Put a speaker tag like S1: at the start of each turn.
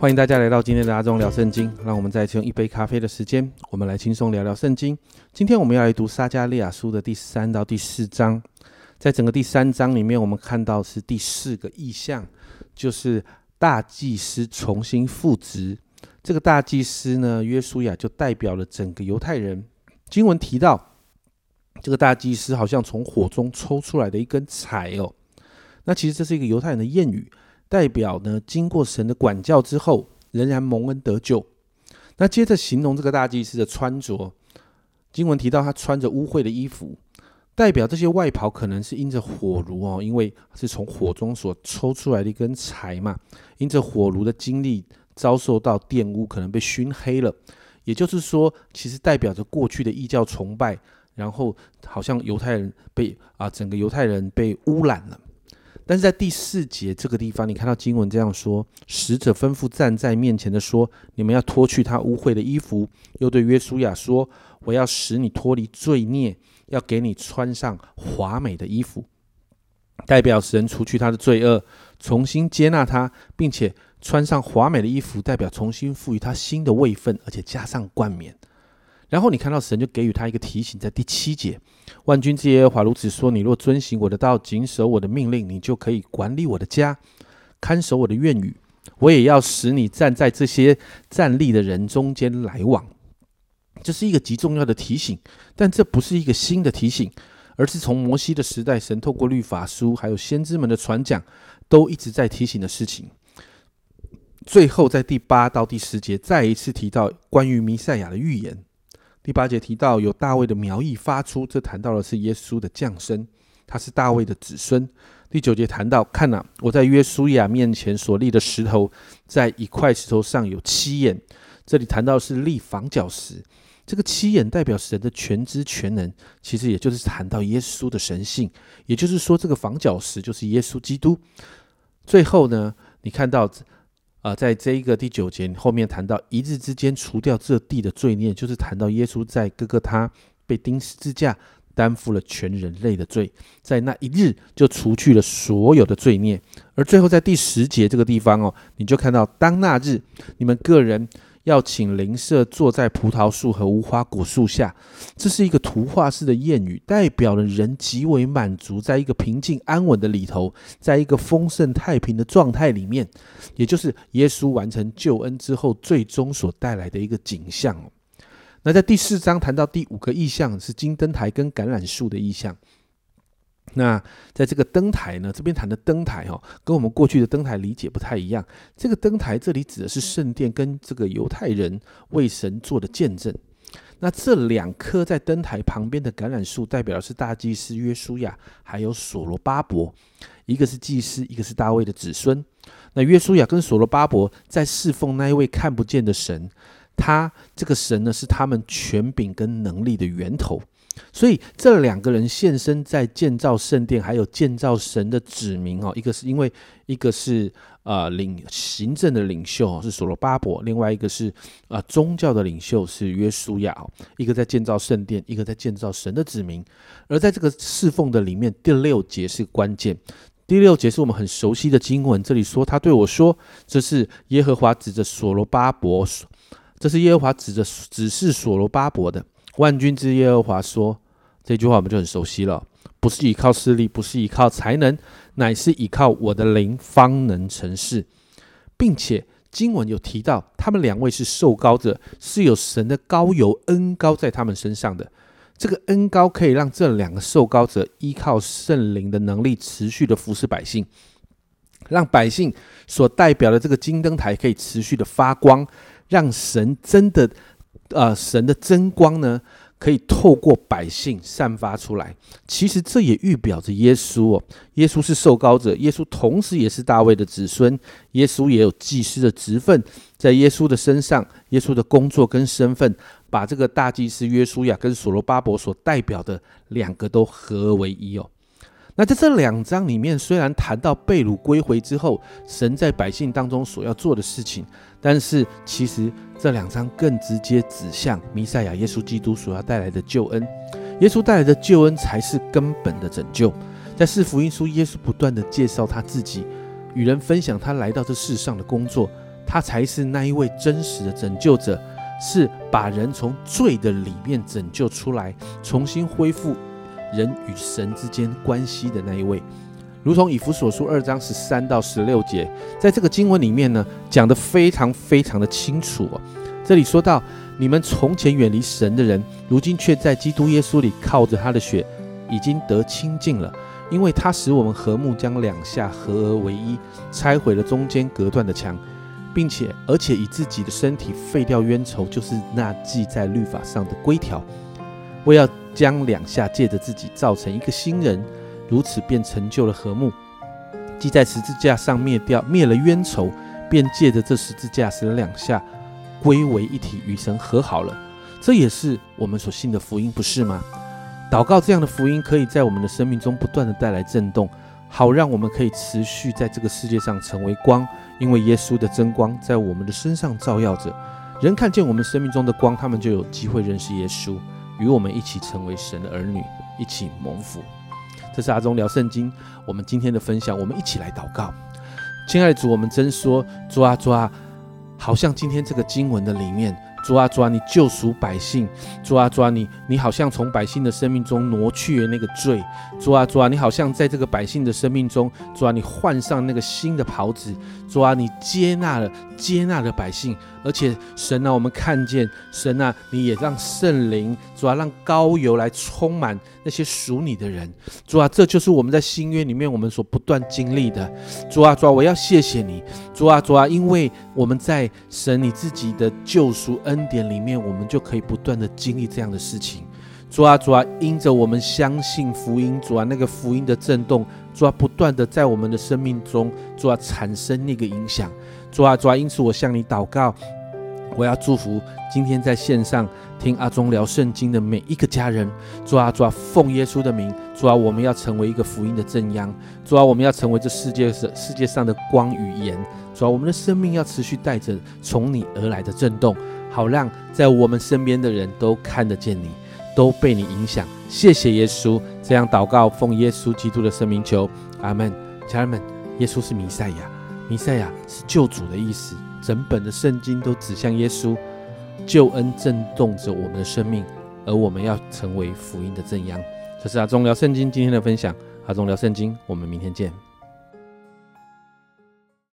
S1: 欢迎大家来到今天的阿忠聊圣经。让我们再次用一杯咖啡的时间，我们来轻松聊聊圣经。今天我们要来读撒加利亚书的第三到第四章。在整个第三章里面，我们看到是第四个意象，就是大祭司重新复职。这个大祭司呢，约书亚就代表了整个犹太人。经文提到，这个大祭司好像从火中抽出来的一根柴哦。那其实这是一个犹太人的谚语。代表呢，经过神的管教之后，仍然蒙恩得救。那接着形容这个大祭司的穿着，经文提到他穿着污秽的衣服，代表这些外袍可能是因着火炉哦，因为是从火中所抽出来的一根柴嘛，因着火炉的经历遭受到玷污，可能被熏黑了。也就是说，其实代表着过去的异教崇拜，然后好像犹太人被啊，整个犹太人被污染了。但是在第四节这个地方，你看到经文这样说：使者吩咐站在面前的说：“你们要脱去他污秽的衣服。”又对约书亚说：“我要使你脱离罪孽，要给你穿上华美的衣服，代表神除去他的罪恶，重新接纳他，并且穿上华美的衣服，代表重新赋予他新的位分，而且加上冠冕。”然后你看到神就给予他一个提醒，在第七节，万军之耶和华如此说：你若遵行我的道，谨守我的命令，你就可以管理我的家，看守我的院宇。我也要使你站在这些站立的人中间来往。这是一个极重要的提醒，但这不是一个新的提醒，而是从摩西的时代，神透过律法书，还有先知们的传讲，都一直在提醒的事情。最后在第八到第十节，再一次提到关于弥赛亚的预言。第八节提到有大卫的苗裔发出，这谈到的是耶稣的降生，他是大卫的子孙。第九节谈到，看呐，我在约书亚面前所立的石头，在一块石头上有七眼，这里谈到是立房角石，这个七眼代表神的全知全能，其实也就是谈到耶稣的神性，也就是说这个房角石就是耶稣基督。最后呢，你看到。啊，在这一个第九节后面谈到一日之间除掉这地的罪孽，就是谈到耶稣在哥哥他被钉十字架，担负了全人类的罪，在那一日就除去了所有的罪孽。而最后在第十节这个地方哦，你就看到当那日你们个人。要请邻舍坐在葡萄树和无花果树下，这是一个图画式的谚语，代表了人极为满足，在一个平静安稳的里头，在一个丰盛太平的状态里面，也就是耶稣完成救恩之后，最终所带来的一个景象。那在第四章谈到第五个意象，是金灯台跟橄榄树的意象。那在这个灯台呢，这边谈的灯台哈，跟我们过去的灯台理解不太一样。这个灯台这里指的是圣殿跟这个犹太人为神做的见证。那这两棵在灯台旁边的橄榄树，代表的是大祭司约书亚还有所罗巴伯，一个是祭司，一个是大卫的子孙。那约书亚跟所罗巴伯在侍奉那一位看不见的神，他这个神呢，是他们权柄跟能力的源头。所以这两个人现身在建造圣殿，还有建造神的指明哦。一个是因为一个是呃领行政的领袖是所罗巴伯，另外一个是啊宗教的领袖是约书亚。一个在建造圣殿，一个在建造神的指明。而在这个侍奉的里面，第六节是关键。第六节是我们很熟悉的经文，这里说他对我说：“这是耶和华指着所罗巴伯，这是耶和华指着指示所罗巴伯的。”万军之耶和华说：“这句话我们就很熟悉了，不是依靠势力，不是依靠才能，乃是依靠我的灵方能成事，并且经文有提到，他们两位是受膏者，是有神的高油恩膏在他们身上的。这个恩膏可以让这两个受膏者依靠圣灵的能力，持续的服侍百姓，让百姓所代表的这个金灯台可以持续的发光，让神真的。”呃，神的真光呢，可以透过百姓散发出来。其实这也预表着耶稣哦，耶稣是受膏者，耶稣同时也是大卫的子孙，耶稣也有祭司的职分，在耶稣的身上，耶稣的工作跟身份，把这个大祭司约书亚跟所罗巴伯所代表的两个都合为一哦。那在这两章里面，虽然谈到被掳归回之后，神在百姓当中所要做的事情，但是其实这两章更直接指向弥赛亚耶稣基督所要带来的救恩。耶稣带来的救恩才是根本的拯救。在四福音书，耶稣不断的介绍他自己，与人分享他来到这世上的工作。他才是那一位真实的拯救者，是把人从罪的里面拯救出来，重新恢复人与神之间关系的那一位。如同以弗所书二章十三到十六节，在这个经文里面呢，讲得非常非常的清楚哦。这里说到，你们从前远离神的人，如今却在基督耶稣里靠着他的血，已经得清净了。因为他使我们和睦，将两下合而为一，拆毁了中间隔断的墙，并且而且以自己的身体废掉冤仇，就是那记在律法上的规条，为要将两下借着自己造成一个新人。如此便成就了和睦，既在十字架上灭掉灭了冤仇，便借着这十字架使两下归为一体，与神和好了。这也是我们所信的福音，不是吗？祷告这样的福音，可以在我们的生命中不断的带来震动，好让我们可以持续在这个世界上成为光，因为耶稣的真光在我们的身上照耀着，人看见我们生命中的光，他们就有机会认识耶稣，与我们一起成为神的儿女，一起蒙福。这是阿忠聊圣经，我们今天的分享，我们一起来祷告。亲爱的主，我们真说主啊主啊，好像今天这个经文的里面。主啊，主啊，你救赎百姓；主啊，主啊，你你好像从百姓的生命中挪去了那个罪；主啊，主啊，你好像在这个百姓的生命中，主啊，你换上那个新的袍子；主啊，你接纳了接纳了百姓，而且神啊，我们看见神啊，你也让圣灵主啊，让高油来充满那些属你的人。主啊，这就是我们在新约里面我们所不断经历的。主啊，主啊，我要谢谢你。主啊，主啊，因为我们在神你自己的救赎。恩典里面，我们就可以不断的经历这样的事情。主啊，主啊，因着我们相信福音，主啊，那个福音的震动，主啊，不断的在我们的生命中，主啊，产生那个影响。主啊，主啊，因此我向你祷告，我要祝福今天在线上听阿忠聊圣经的每一个家人。主啊，主啊，奉耶稣的名，主啊，我们要成为一个福音的正央。主啊，我们要成为这世界世世界上的光与盐。主啊，我们的生命要持续带着从你而来的震动。好让在我们身边的人都看得见你，都被你影响。谢谢耶稣，这样祷告，奉耶稣基督的生命求，阿门。家人们，耶稣是弥赛亚，弥赛亚是救主的意思。整本的圣经都指向耶稣，救恩震动着我们的生命，而我们要成为福音的正央。这是阿忠聊圣经今天的分享，阿忠聊圣经，我们明天见。